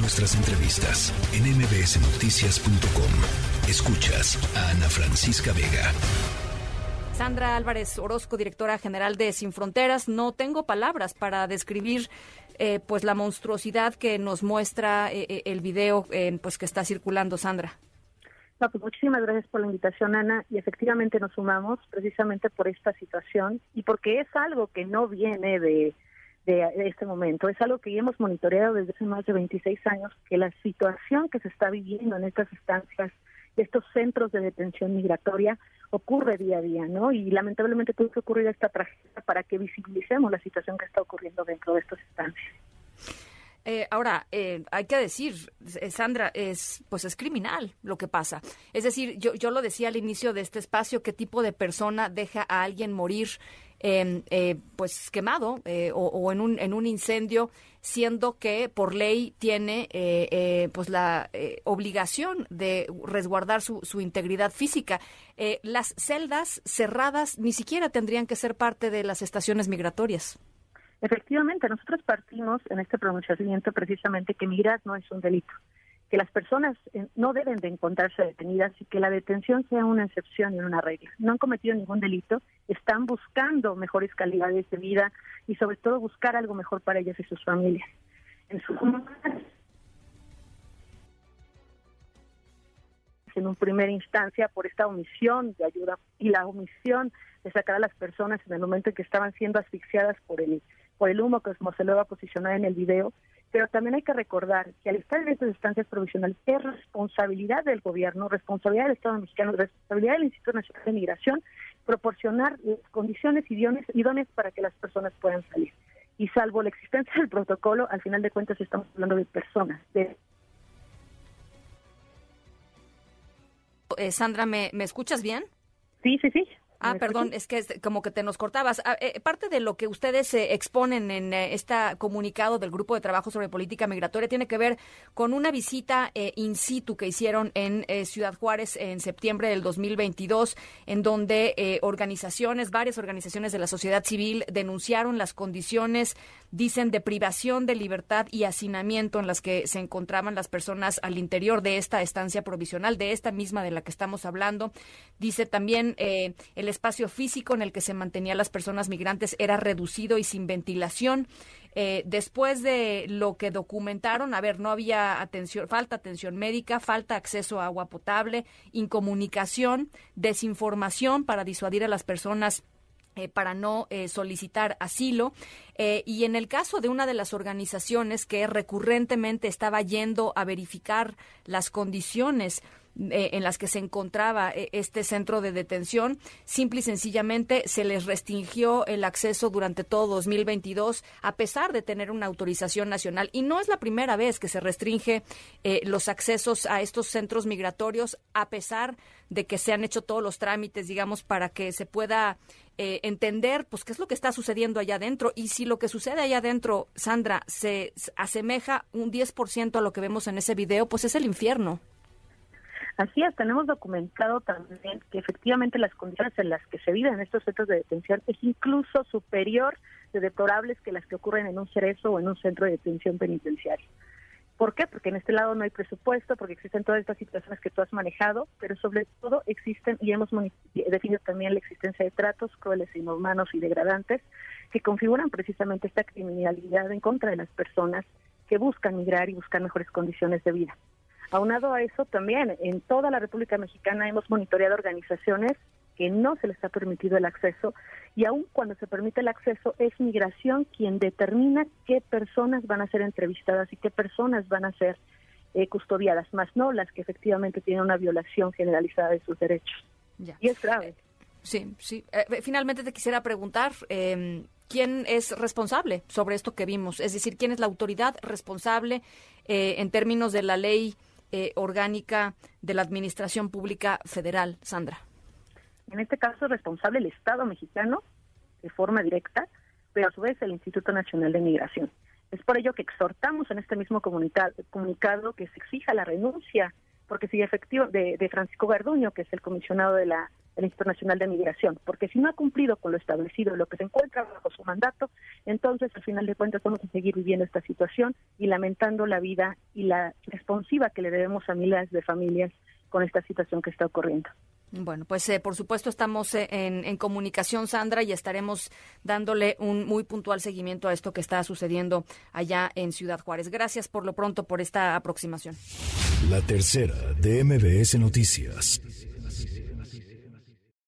nuestras entrevistas en mbsnoticias.com. Escuchas a Ana Francisca Vega. Sandra Álvarez Orozco, directora general de Sin Fronteras. No tengo palabras para describir eh, pues la monstruosidad que nos muestra eh, eh, el video pues que está circulando, Sandra. No, pues muchísimas gracias por la invitación, Ana. Y efectivamente nos sumamos precisamente por esta situación y porque es algo que no viene de, de, este momento. Es algo que ya hemos monitoreado desde hace más de 26 años, que la situación que se está viviendo en estas estancias, estos centros de detención migratoria, ocurre día a día, ¿no? Y lamentablemente tuvo que ocurrir esta tragedia para que visibilicemos la situación que está ocurriendo dentro de estas estancias. Eh, ahora, eh, hay que decir, eh, Sandra, es pues es criminal lo que pasa. Es decir, yo, yo lo decía al inicio de este espacio, qué tipo de persona deja a alguien morir eh, pues quemado eh, o, en, un, en un incendio, siendo que por ley tiene eh, pues la obligación de resguardar su, su integridad física. las celdas cerradas ni siquiera tendrían que ser parte de las estaciones migratorias. Efectivamente, nosotros partimos en este pronunciamiento precisamente que migrar no es un delito que las personas eh, no deben de encontrarse detenidas y que la detención sea una excepción y una regla. No han cometido ningún delito, están buscando mejores calidades de vida y sobre todo buscar algo mejor para ellas y sus familias. En su en un primera instancia por esta omisión de ayuda y la omisión de sacar a las personas en el momento en que estaban siendo asfixiadas por el por el humo que se va a posicionar en el video pero también hay que recordar que al estar en estas instancias provisionales es responsabilidad del gobierno, responsabilidad del Estado mexicano, responsabilidad del Instituto Nacional de Migración proporcionar las condiciones idóneas para que las personas puedan salir. Y salvo la existencia del protocolo, al final de cuentas estamos hablando de personas, de eh, Sandra, ¿me, ¿me escuchas bien? Sí, sí, sí. Ah, perdón, es que como que te nos cortabas. Ah, eh, parte de lo que ustedes eh, exponen en eh, este comunicado del Grupo de Trabajo sobre Política Migratoria tiene que ver con una visita in situ que hicieron en Ciudad Juárez en septiembre del 2022, en donde organizaciones, varias organizaciones de la sociedad civil denunciaron las condiciones, dicen, de privación de libertad y hacinamiento en las que se encontraban las personas al interior de esta estancia provisional, de esta misma de la que estamos hablando. Dice también el el espacio físico en el que se mantenían las personas migrantes era reducido y sin ventilación. Eh, después de lo que documentaron, a ver, no había atención, falta atención médica, falta acceso a agua potable, incomunicación, desinformación para disuadir a las personas eh, para no eh, solicitar asilo. Y en el caso de una de las organizaciones que recurrentemente estaba yendo a verificar las condiciones eh, en las que se encontraba eh, este centro de detención. Simple y sencillamente se les restringió el acceso durante todo 2022 a pesar de tener una autorización nacional. Y no es la primera vez que se restringe eh, los accesos a estos centros migratorios a pesar de que se han hecho todos los trámites, digamos, para que se pueda entender pues qué es lo que está sucediendo allá adentro y si lo que sucede allá adentro, Sandra, se asemeja un 10% a lo que vemos en ese video, pues es el infierno. Así es, tenemos documentado también que efectivamente las condiciones en las que se viven en estos centros de detención es incluso superior de deplorables que las que ocurren en un cerezo o en un centro de detención penitenciaria. ¿Por qué? Porque en este lado no hay presupuesto, porque existen todas estas situaciones que tú has manejado, pero sobre todo existen, y hemos definido también la existencia de tratos crueles, inhumanos y degradantes que configuran precisamente esta criminalidad en contra de las personas que buscan migrar y buscar mejores condiciones de vida. Aunado a eso, también en toda la República Mexicana hemos monitoreado organizaciones que no se les ha permitido el acceso y aun cuando se permite el acceso es migración quien determina qué personas van a ser entrevistadas y qué personas van a ser eh, custodiadas, más no las que efectivamente tienen una violación generalizada de sus derechos. Y es grave. Sí, sí. Eh, finalmente te quisiera preguntar, em, ¿quién es responsable sobre esto que vimos? Es decir, ¿quién es la autoridad responsable eh, en términos de la ley eh, orgánica de la Administración Pública Federal, Sandra? En este caso es responsable el Estado mexicano de forma directa, pero a su vez el Instituto Nacional de Migración. Es por ello que exhortamos en este mismo comunicado que se exija la renuncia, porque si efectivo de, Francisco Garduño, que es el comisionado de la Instituto Nacional de Migración, porque si no ha cumplido con lo establecido, lo que se encuentra bajo su mandato, entonces al final de cuentas vamos a seguir viviendo esta situación y lamentando la vida y la responsiva que le debemos a miles de familias con esta situación que está ocurriendo. Bueno, pues eh, por supuesto estamos eh, en, en, comunicación, Sandra, y estaremos dándole un muy puntual seguimiento a esto que está sucediendo allá en Ciudad Juárez. Gracias por lo pronto por esta aproximación. La tercera de MBS Noticias.